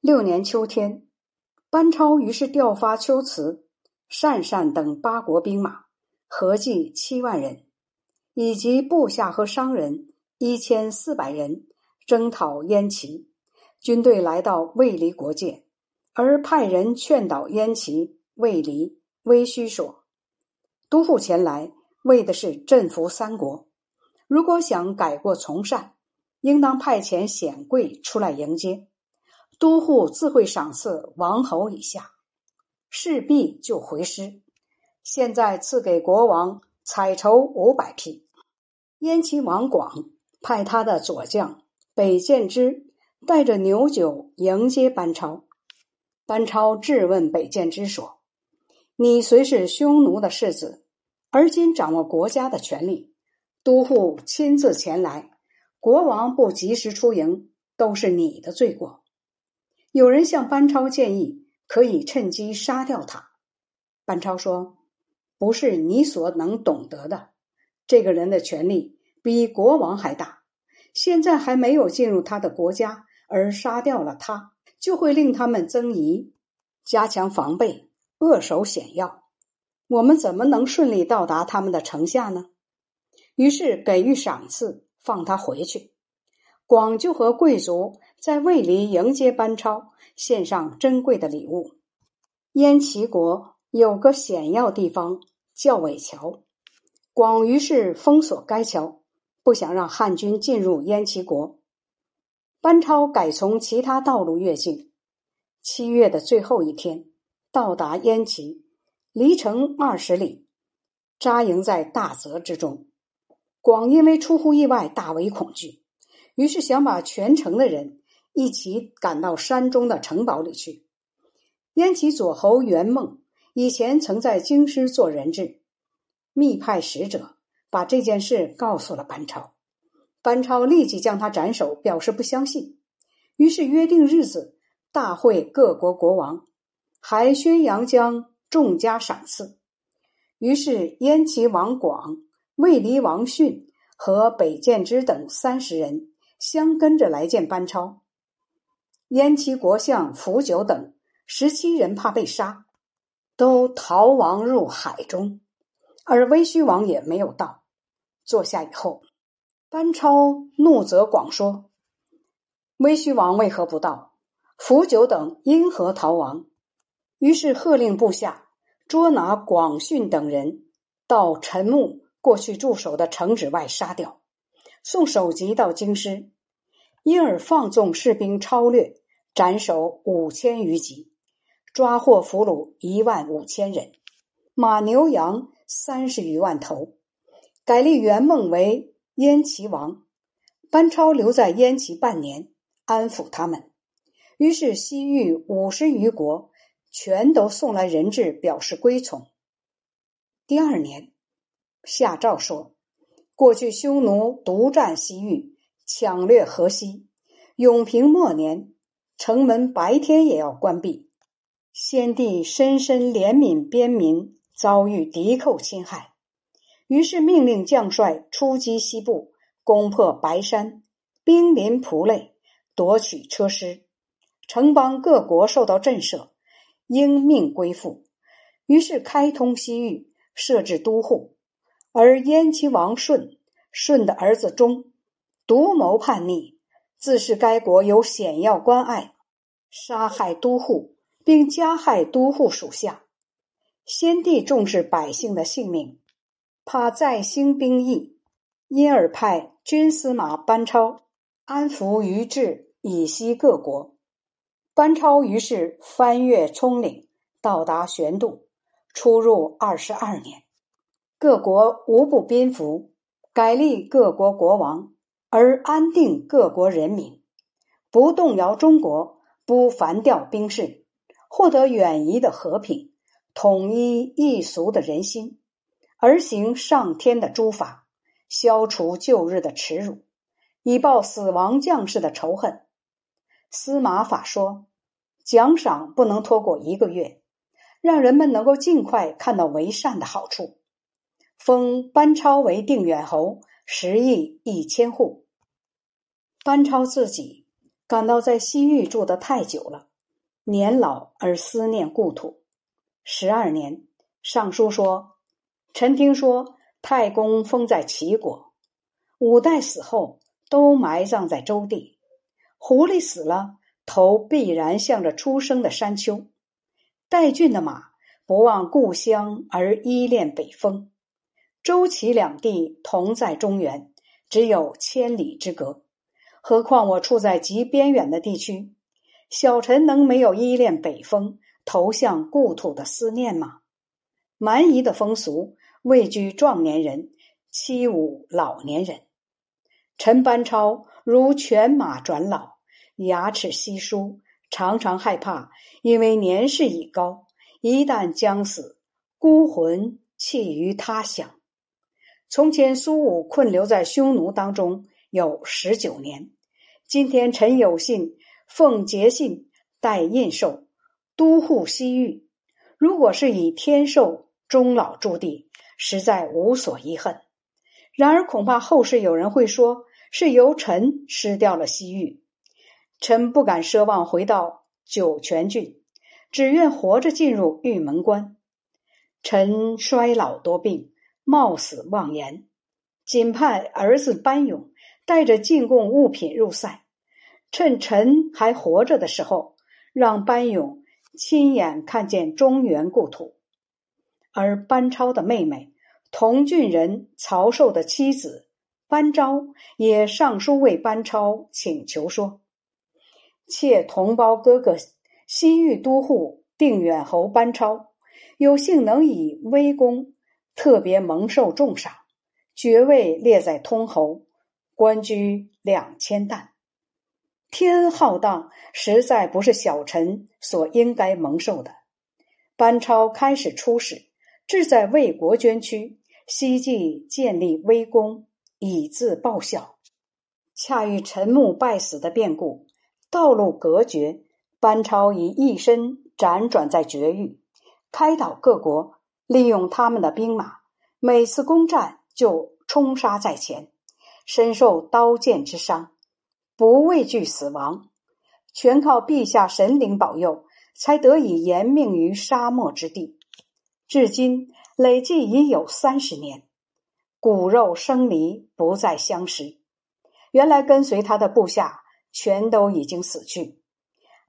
六年秋天，班超于是调发龟兹、鄯善等八国兵马，合计七万人，以及部下和商人一千四百人，征讨燕齐。军队来到卫离国界，而派人劝导燕齐、卫离、微须说：“都护前来，为的是镇服三国。如果想改过从善，应当派遣显贵出来迎接。都护自会赏赐王侯以下，势必就回师。现在赐给国王彩绸五百匹。”燕齐王广派他的左将北建之。带着牛酒迎接班超，班超质问北建之说：“你虽是匈奴的世子，而今掌握国家的权力，都护亲自前来，国王不及时出营，都是你的罪过。”有人向班超建议，可以趁机杀掉他。班超说：“不是你所能懂得的，这个人的权力比国王还大，现在还没有进入他的国家。”而杀掉了他，就会令他们增疑，加强防备，扼守险要。我们怎么能顺利到达他们的城下呢？于是给予赏赐，放他回去。广就和贵族在卫离迎接班超，献上珍贵的礼物。燕齐国有个险要地方叫尾桥，广于是封锁该桥，不想让汉军进入燕齐国。班超改从其他道路越境，七月的最后一天到达燕齐，离城二十里，扎营在大泽之中。广因为出乎意外，大为恐惧，于是想把全城的人一起赶到山中的城堡里去。燕齐左侯元梦以前曾在京师做人质，密派使者把这件事告诉了班超。班超立即将他斩首，表示不相信。于是约定日子，大会各国国王，还宣扬将重加赏赐。于是燕齐王广、魏离王训和北建之等三十人相跟着来见班超。燕齐国相福久等十七人怕被杀，都逃亡入海中，而威虚王也没有到。坐下以后。班超怒责广说：“威虚王为何不到？福久等因何逃亡？”于是喝令部下捉拿广训等人，到陈木过去驻守的城址外杀掉，送首级到京师。因而放纵士兵超掠，斩首五千余级，抓获俘虏一万五千人，马牛羊三十余万头，改立元梦为。燕齐王班超留在燕齐半年，安抚他们。于是西域五十余国全都送来人质，表示归从。第二年，下诏说：过去匈奴独占西域，抢掠河西。永平末年，城门白天也要关闭。先帝深深怜悯边民遭遇敌寇侵害。于是命令将帅出击西部，攻破白山，兵临蒲类，夺取车师。城邦各国受到震慑，应命归附。于是开通西域，设置都护。而燕齐王顺，顺的儿子忠，独谋叛逆，自是该国有险要关隘，杀害都护，并加害都护属下。先帝重视百姓的性命。怕再兴兵役，因而派军司马班超安抚于治以西各国。班超于是翻越葱岭，到达玄渡，出入二十二年，各国无不宾服，改立各国国王，而安定各国人民，不动摇中国，不烦调兵士，获得远夷的和平，统一异俗的人心。而行上天的诸法，消除旧日的耻辱，以报死亡将士的仇恨。司马法说，奖赏不能拖过一个月，让人们能够尽快看到为善的好处。封班超为定远侯，十亿一千户。班超自己感到在西域住的太久了，年老而思念故土。十二年，上书说：“臣听说太公封在齐国，五代死后都埋葬在周地。狐狸死了，头必然向着出生的山丘。代郡的马不忘故乡而依恋北风。周齐两地同在中原，只有千里之隔。何况我处在极边远的地区。”小臣能没有依恋北风、投向故土的思念吗？蛮夷的风俗，位居壮年人，欺侮老年人。陈班超如犬马转老，牙齿稀疏，常常害怕，因为年事已高，一旦将死，孤魂弃于他乡。从前苏武困留在匈奴当中有十九年，今天臣有幸。奉节信，代印绶，都护西域。如果是以天寿终老驻地，实在无所遗恨。然而，恐怕后世有人会说，是由臣失掉了西域。臣不敢奢望回到酒泉郡，只愿活着进入玉门关。臣衰老多病，冒死妄言，仅派儿子班勇带着进贡物品入塞。趁臣还活着的时候，让班勇亲眼看见中原故土。而班超的妹妹同郡人曹寿的妻子班昭也上书为班超请求说：“妾同胞哥哥西域都护定远侯班超，有幸能以微功，特别蒙受重赏，爵位列在通侯，官居两千担。”天恩浩荡，实在不是小臣所应该蒙受的。班超开始出使，志在为国捐躯，希冀建立威功，以自报效。恰遇陈穆败死的变故，道路隔绝，班超以一身辗转在绝域，开导各国，利用他们的兵马，每次攻战就冲杀在前，深受刀剑之伤。不畏惧死亡，全靠陛下神灵保佑，才得以延命于沙漠之地。至今累计已有三十年，骨肉生离不再相识。原来跟随他的部下全都已经死去。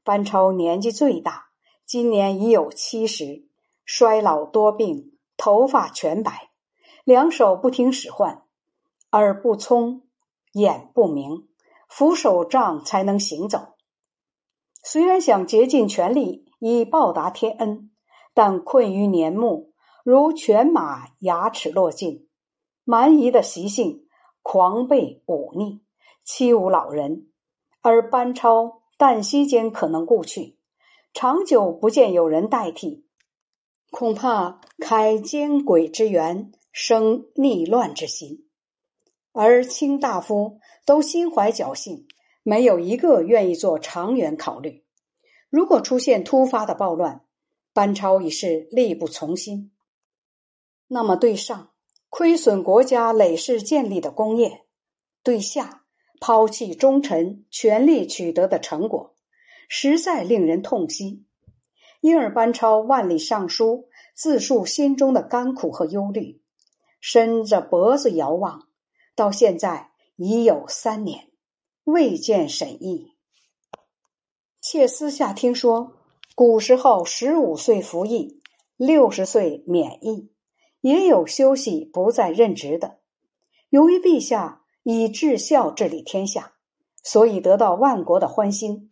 班超年纪最大，今年已有七十，衰老多病，头发全白，两手不听使唤，耳不聪，眼不明。扶手杖才能行走。虽然想竭尽全力以报答天恩，但困于年暮，如犬马牙齿落尽。蛮夷的习性，狂悖忤逆，欺侮老人。而班超旦夕间可能故去，长久不见有人代替，恐怕开奸诡之源，生逆乱之心。而卿大夫都心怀侥幸，没有一个愿意做长远考虑。如果出现突发的暴乱，班超已是力不从心。那么对上亏损国家累世建立的功业，对下抛弃忠臣全力取得的成果，实在令人痛惜。因而班超万里上书，自述心中的甘苦和忧虑，伸着脖子遥望。到现在已有三年，未见审议。妾私下听说，古时候十五岁服役，六十岁免役，也有休息不再任职的。由于陛下以至孝治理天下，所以得到万国的欢心，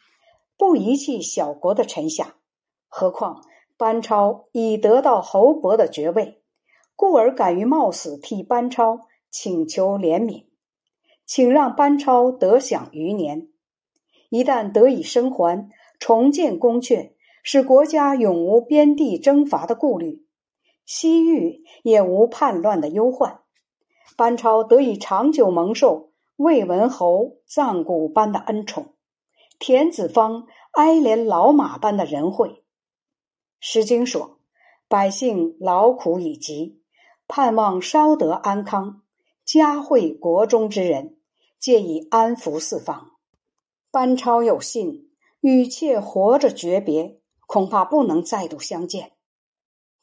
不遗弃小国的臣下。何况班超已得到侯伯的爵位，故而敢于冒死替班超。请求怜悯，请让班超得享余年。一旦得以生还，重建宫阙，使国家永无边地征伐的顾虑，西域也无叛乱的忧患。班超得以长久蒙受魏文侯藏古般的恩宠，田子方哀怜老马般的仁惠。《诗经》说：“百姓劳苦已极，盼望稍得安康。”嘉惠国中之人，借以安抚四方。班超有信，与妾活着诀别，恐怕不能再度相见。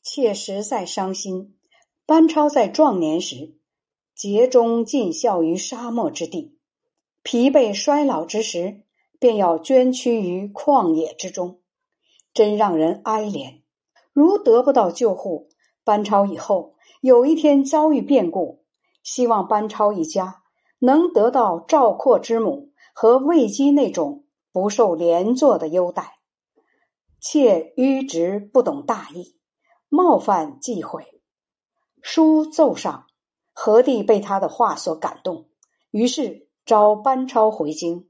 妾实在伤心。班超在壮年时，竭忠尽孝于沙漠之地，疲惫衰老之时，便要捐躯于旷野之中，真让人哀怜。如得不到救护，班超以后有一天遭遇变故，希望班超一家能得到赵括之母和魏姬那种。不受连坐的优待，妾迂直不懂大义，冒犯忌讳。书奏上，何帝被他的话所感动，于是召班超回京。